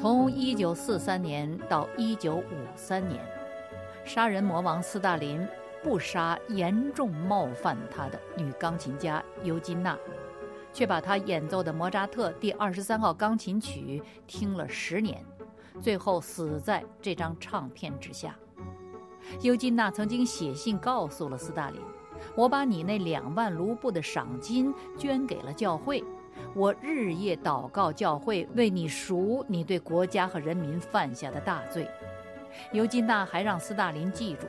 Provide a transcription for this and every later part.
从一九四三年到一九五三年，杀人魔王斯大林不杀严重冒犯他的女钢琴家尤金娜，却把她演奏的莫扎特第二十三号钢琴曲听了十年，最后死在这张唱片之下。尤金娜曾经写信告诉了斯大林：“我把你那两万卢布的赏金捐给了教会。”我日夜祷告教会为你赎你对国家和人民犯下的大罪。尤金娜还让斯大林记住，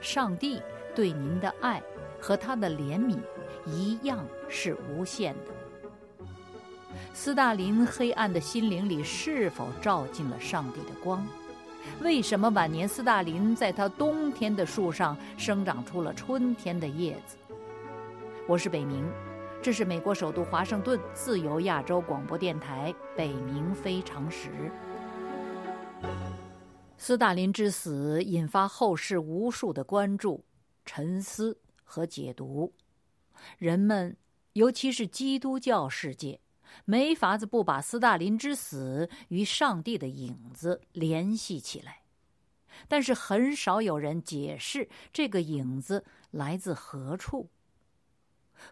上帝对您的爱和他的怜悯一样是无限的。斯大林黑暗的心灵里是否照进了上帝的光？为什么晚年斯大林在他冬天的树上生长出了春天的叶子？我是北明。这是美国首都华盛顿自由亚洲广播电台《北冥非常时》。斯大林之死引发后世无数的关注、沉思和解读。人们，尤其是基督教世界，没法子不把斯大林之死与上帝的影子联系起来。但是，很少有人解释这个影子来自何处。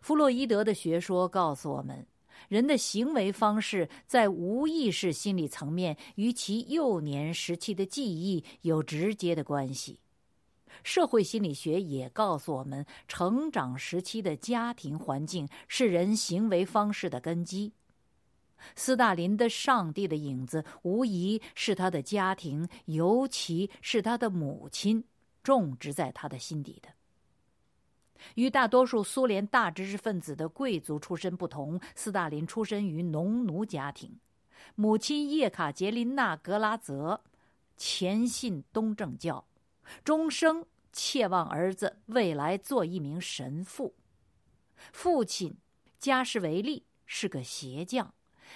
弗洛伊德的学说告诉我们，人的行为方式在无意识心理层面与其幼年时期的记忆有直接的关系。社会心理学也告诉我们，成长时期的家庭环境是人行为方式的根基。斯大林的上帝的影子，无疑是他的家庭，尤其是他的母亲种植在他的心底的。与大多数苏联大知识分子的贵族出身不同，斯大林出身于农奴家庭。母亲叶卡捷琳娜·格拉泽虔信东正教，终生切望儿子未来做一名神父。父亲加什维利是个鞋匠，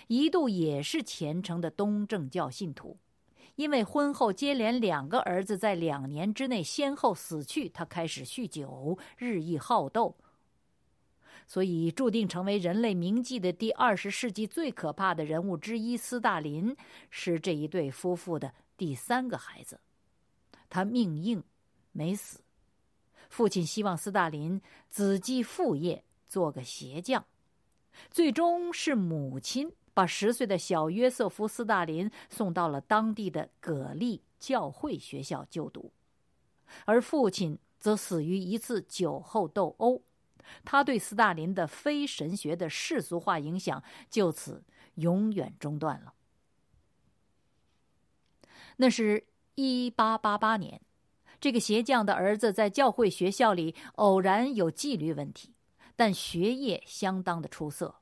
一度也是虔诚的东正教信徒。因为婚后接连两个儿子在两年之内先后死去，他开始酗酒，日益好斗，所以注定成为人类铭记的第二十世纪最可怕的人物之一。斯大林是这一对夫妇的第三个孩子，他命硬，没死。父亲希望斯大林子继父业，做个鞋匠，最终是母亲。把十岁的小约瑟夫·斯大林送到了当地的葛利教会学校就读，而父亲则死于一次酒后斗殴。他对斯大林的非神学的世俗化影响就此永远中断了。那是一八八八年，这个鞋匠的儿子在教会学校里偶然有纪律问题，但学业相当的出色。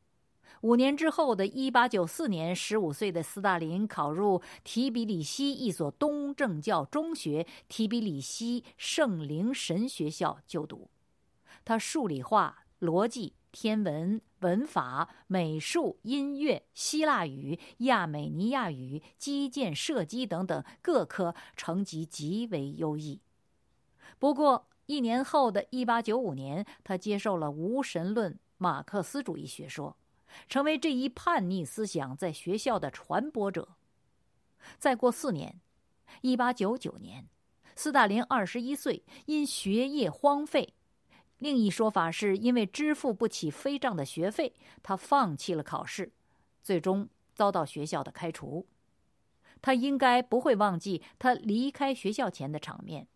五年之后的1894年，十五岁的斯大林考入提比里西一所东正教中学——提比里西圣灵神学校就读。他数理化、逻辑、天文、文法、美术、音乐、希腊语、亚美尼亚语、击剑、射击等等各科成绩极为优异。不过，一年后的1895年，他接受了无神论马克思主义学说。成为这一叛逆思想在学校的传播者。再过四年，一八九九年，斯大林二十一岁，因学业荒废，另一说法是因为支付不起飞涨的学费，他放弃了考试，最终遭到学校的开除。他应该不会忘记他离开学校前的场面：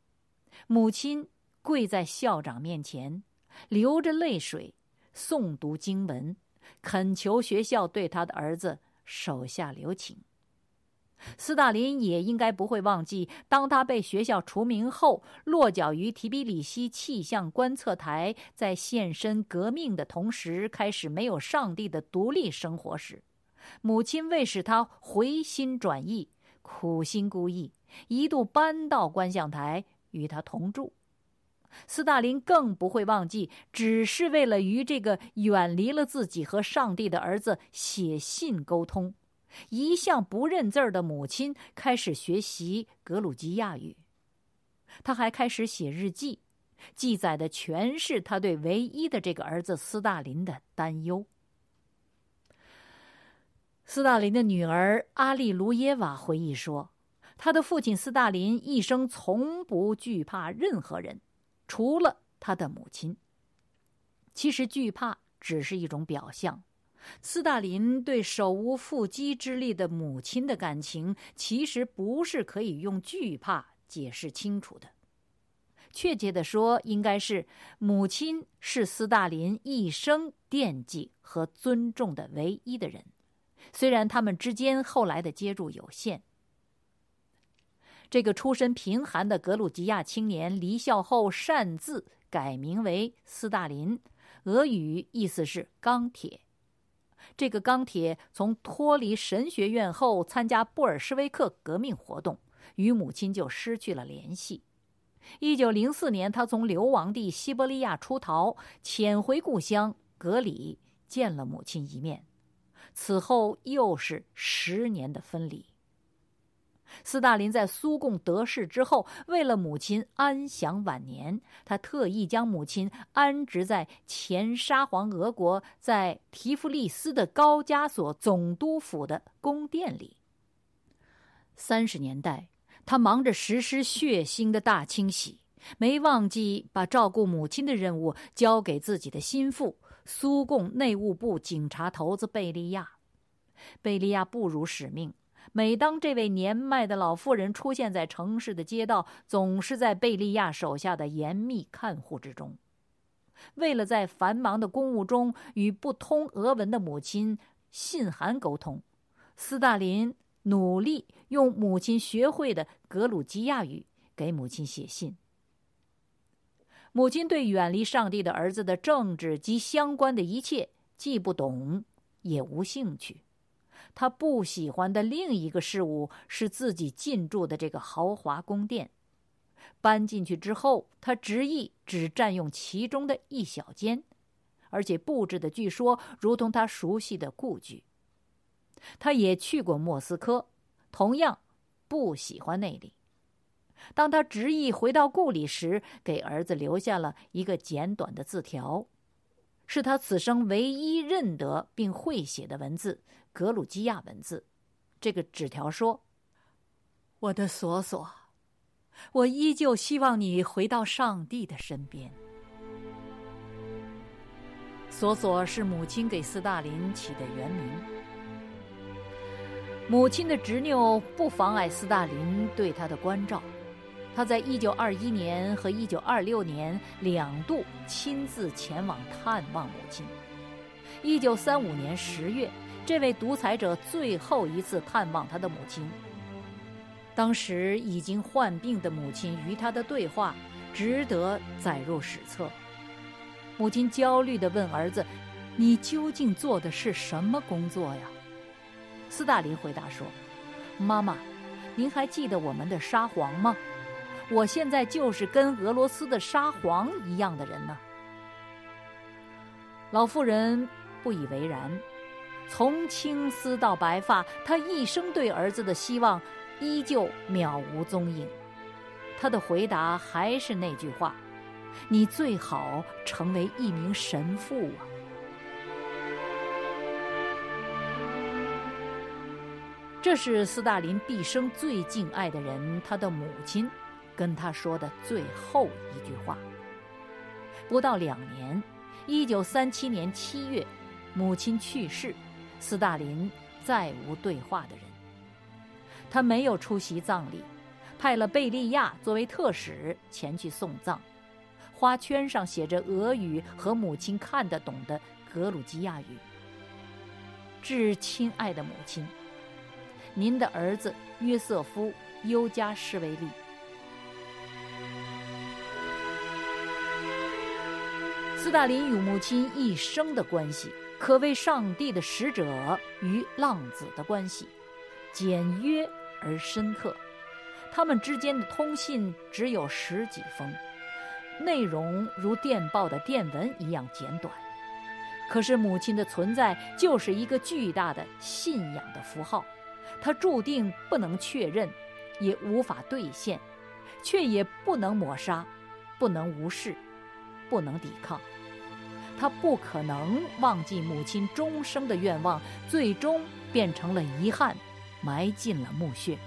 母亲跪在校长面前，流着泪水诵读经文。恳求学校对他的儿子手下留情。斯大林也应该不会忘记，当他被学校除名后，落脚于提比里西气象观测台，在献身革命的同时，开始没有上帝的独立生活时，母亲为使他回心转意，苦心孤诣，一度搬到观象台与他同住。斯大林更不会忘记，只是为了与这个远离了自己和上帝的儿子写信沟通，一向不认字儿的母亲开始学习格鲁吉亚语。他还开始写日记，记载的全是他对唯一的这个儿子斯大林的担忧。斯大林的女儿阿利卢耶娃回忆说：“他的父亲斯大林一生从不惧怕任何人，除了他的母亲。其实惧怕只是一种表象。斯大林对手无缚鸡之力的母亲的感情，其实不是可以用惧怕解释清楚的。确切的说，应该是母亲是斯大林一生惦记和尊重的唯一的人。”虽然他们之间后来的接触有限，这个出身贫寒的格鲁吉亚青年离校后擅自改名为斯大林，俄语意思是“钢铁”。这个钢铁从脱离神学院后参加布尔什维克革命活动，与母亲就失去了联系。一九零四年，他从流亡地西伯利亚出逃，潜回故乡格里，见了母亲一面。此后又是十年的分离。斯大林在苏共得势之后，为了母亲安享晚年，他特意将母亲安置在前沙皇俄国在提夫利斯的高加索总督府的宫殿里。三十年代，他忙着实施血腥的大清洗，没忘记把照顾母亲的任务交给自己的心腹。苏共内务部警察头子贝利亚，贝利亚不辱使命。每当这位年迈的老妇人出现在城市的街道，总是在贝利亚手下的严密看护之中。为了在繁忙的公务中与不通俄文的母亲信函沟通，斯大林努力用母亲学会的格鲁吉亚语给母亲写信。母亲对远离上帝的儿子的政治及相关的一切既不懂，也无兴趣。他不喜欢的另一个事物是自己进驻的这个豪华宫殿。搬进去之后，他执意只占用其中的一小间，而且布置的据说如同他熟悉的故居。他也去过莫斯科，同样不喜欢那里。当他执意回到故里时，给儿子留下了一个简短的字条，是他此生唯一认得并会写的文字——格鲁吉亚文字。这个纸条说：“我的索索，我依旧希望你回到上帝的身边。”索索是母亲给斯大林起的原名。母亲的执拗不妨碍斯大林对他的关照。他在一九二一年和一九二六年两度亲自前往探望母亲。一九三五年十月，这位独裁者最后一次探望他的母亲。当时已经患病的母亲与他的对话，值得载入史册。母亲焦虑地问儿子：“你究竟做的是什么工作呀？”斯大林回答说：“妈妈，您还记得我们的沙皇吗？”我现在就是跟俄罗斯的沙皇一样的人呢。老妇人不以为然，从青丝到白发，她一生对儿子的希望依旧渺无踪影。她的回答还是那句话：“你最好成为一名神父啊。”这是斯大林毕生最敬爱的人，他的母亲。跟他说的最后一句话。不到两年，一九三七年七月，母亲去世，斯大林再无对话的人。他没有出席葬礼，派了贝利亚作为特使前去送葬。花圈上写着俄语和母亲看得懂的格鲁吉亚语：“致亲爱的母亲，您的儿子约瑟夫·尤加什维利。”斯大林与母亲一生的关系，可谓上帝的使者与浪子的关系，简约而深刻。他们之间的通信只有十几封，内容如电报的电文一样简短。可是母亲的存在就是一个巨大的信仰的符号，它注定不能确认，也无法兑现，却也不能抹杀，不能无视，不能抵抗。他不可能忘记母亲终生的愿望，最终变成了遗憾，埋进了墓穴。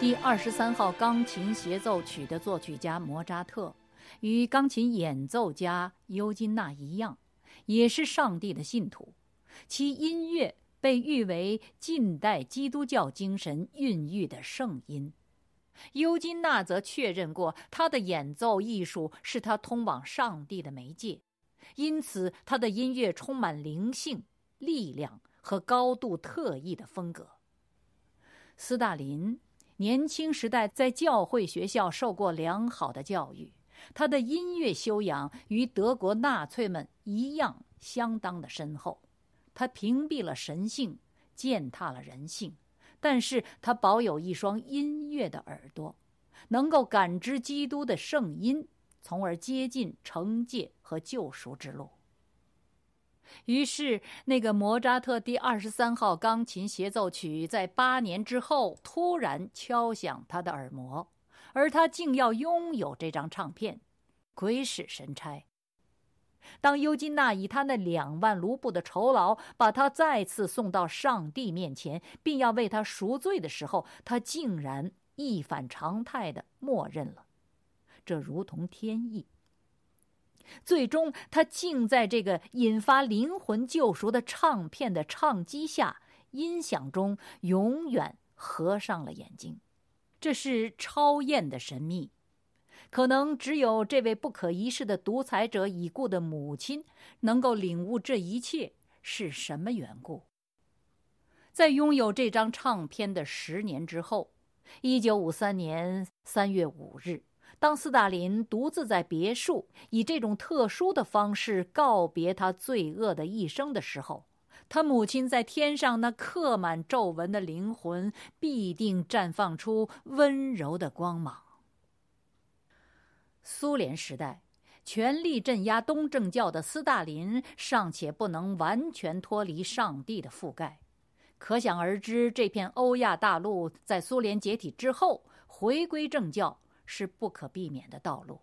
第二十三号钢琴协奏曲的作曲家莫扎特，与钢琴演奏家尤金娜一样，也是上帝的信徒。其音乐被誉为近代基督教精神孕育的圣音。尤金娜则确认过，他的演奏艺术是他通往上帝的媒介，因此他的音乐充满灵性、力量和高度特异的风格。斯大林。年轻时代在教会学校受过良好的教育，他的音乐修养与德国纳粹们一样相当的深厚。他屏蔽了神性，践踏了人性，但是他保有一双音乐的耳朵，能够感知基督的圣音，从而接近惩戒和救赎之路。于是，那个莫扎特第二十三号钢琴协奏曲在八年之后突然敲响他的耳膜，而他竟要拥有这张唱片，鬼使神差。当尤金娜以他那两万卢布的酬劳把他再次送到上帝面前，并要为他赎罪的时候，他竟然一反常态的默认了，这如同天意。最终，他竟在这个引发灵魂救赎的唱片的唱机下、音响中，永远合上了眼睛。这是超验的神秘，可能只有这位不可一世的独裁者已故的母亲能够领悟这一切是什么缘故。在拥有这张唱片的十年之后，一九五三年三月五日。当斯大林独自在别墅以这种特殊的方式告别他罪恶的一生的时候，他母亲在天上那刻满皱纹的灵魂必定绽放出温柔的光芒。苏联时代，全力镇压东正教的斯大林尚且不能完全脱离上帝的覆盖，可想而知，这片欧亚大陆在苏联解体之后回归正教。是不可避免的道路。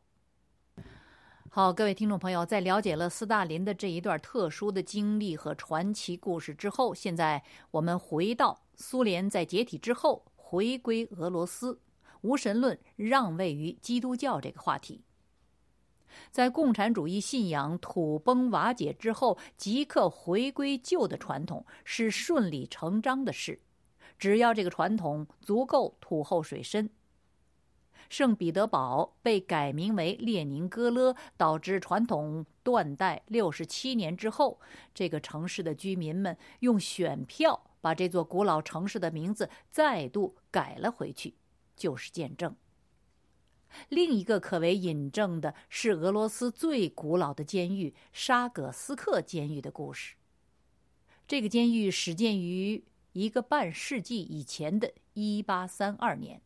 好，各位听众朋友，在了解了斯大林的这一段特殊的经历和传奇故事之后，现在我们回到苏联在解体之后回归俄罗斯，无神论让位于基督教这个话题。在共产主义信仰土崩瓦解之后，即刻回归旧的传统是顺理成章的事，只要这个传统足够土厚水深。圣彼得堡被改名为列宁格勒，导致传统断代。六十七年之后，这个城市的居民们用选票把这座古老城市的名字再度改了回去，就是见证。另一个可为引证的是俄罗斯最古老的监狱——沙葛斯克监狱的故事。这个监狱始建于一个半世纪以前的一八三二年。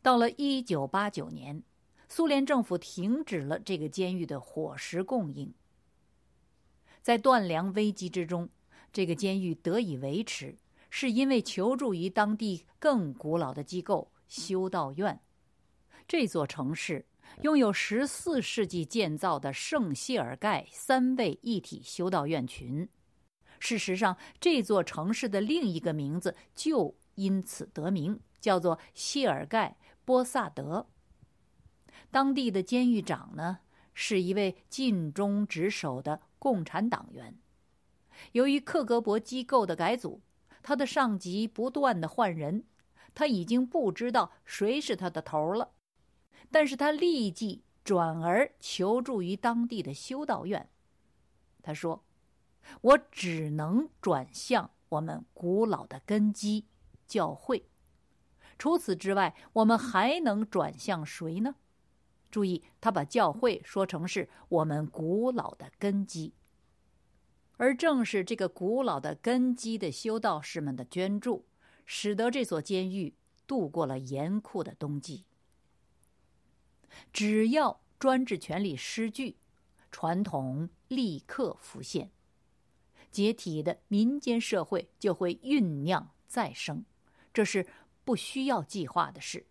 到了一九八九年，苏联政府停止了这个监狱的伙食供应。在断粮危机之中，这个监狱得以维持，是因为求助于当地更古老的机构——修道院。这座城市拥有十四世纪建造的圣谢尔盖三位一体修道院群。事实上，这座城市的另一个名字就因此得名。叫做谢尔盖·波萨德。当地的监狱长呢，是一位尽忠职守的共产党员。由于克格勃机构的改组，他的上级不断的换人，他已经不知道谁是他的头了。但是他立即转而求助于当地的修道院。他说：“我只能转向我们古老的根基——教会。”除此之外，我们还能转向谁呢？注意，他把教会说成是我们古老的根基，而正是这个古老的根基的修道士们的捐助，使得这所监狱度过了严酷的冬季。只要专制权力失据，传统立刻浮现，解体的民间社会就会酝酿再生。这是。不需要计划的事，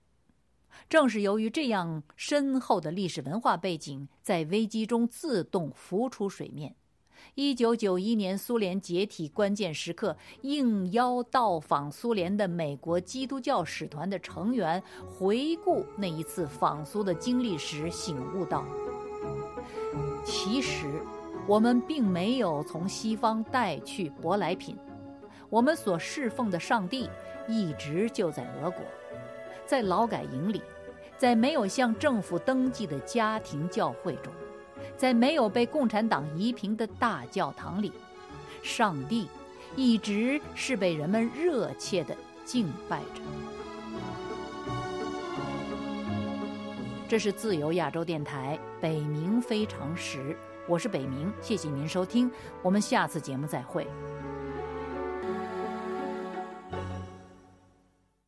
正是由于这样深厚的历史文化背景，在危机中自动浮出水面，一九九一年苏联解体关键时刻，应邀到访苏联的美国基督教使团的成员回顾那一次访苏的经历时，醒悟道：“其实，我们并没有从西方带去舶来品，我们所侍奉的上帝一直就在俄国，在劳改营里，在没有向政府登记的家庭教会中。”在没有被共产党夷平的大教堂里，上帝一直是被人们热切的敬拜着。这是自由亚洲电台北冥非常时，我是北冥，谢谢您收听，我们下次节目再会。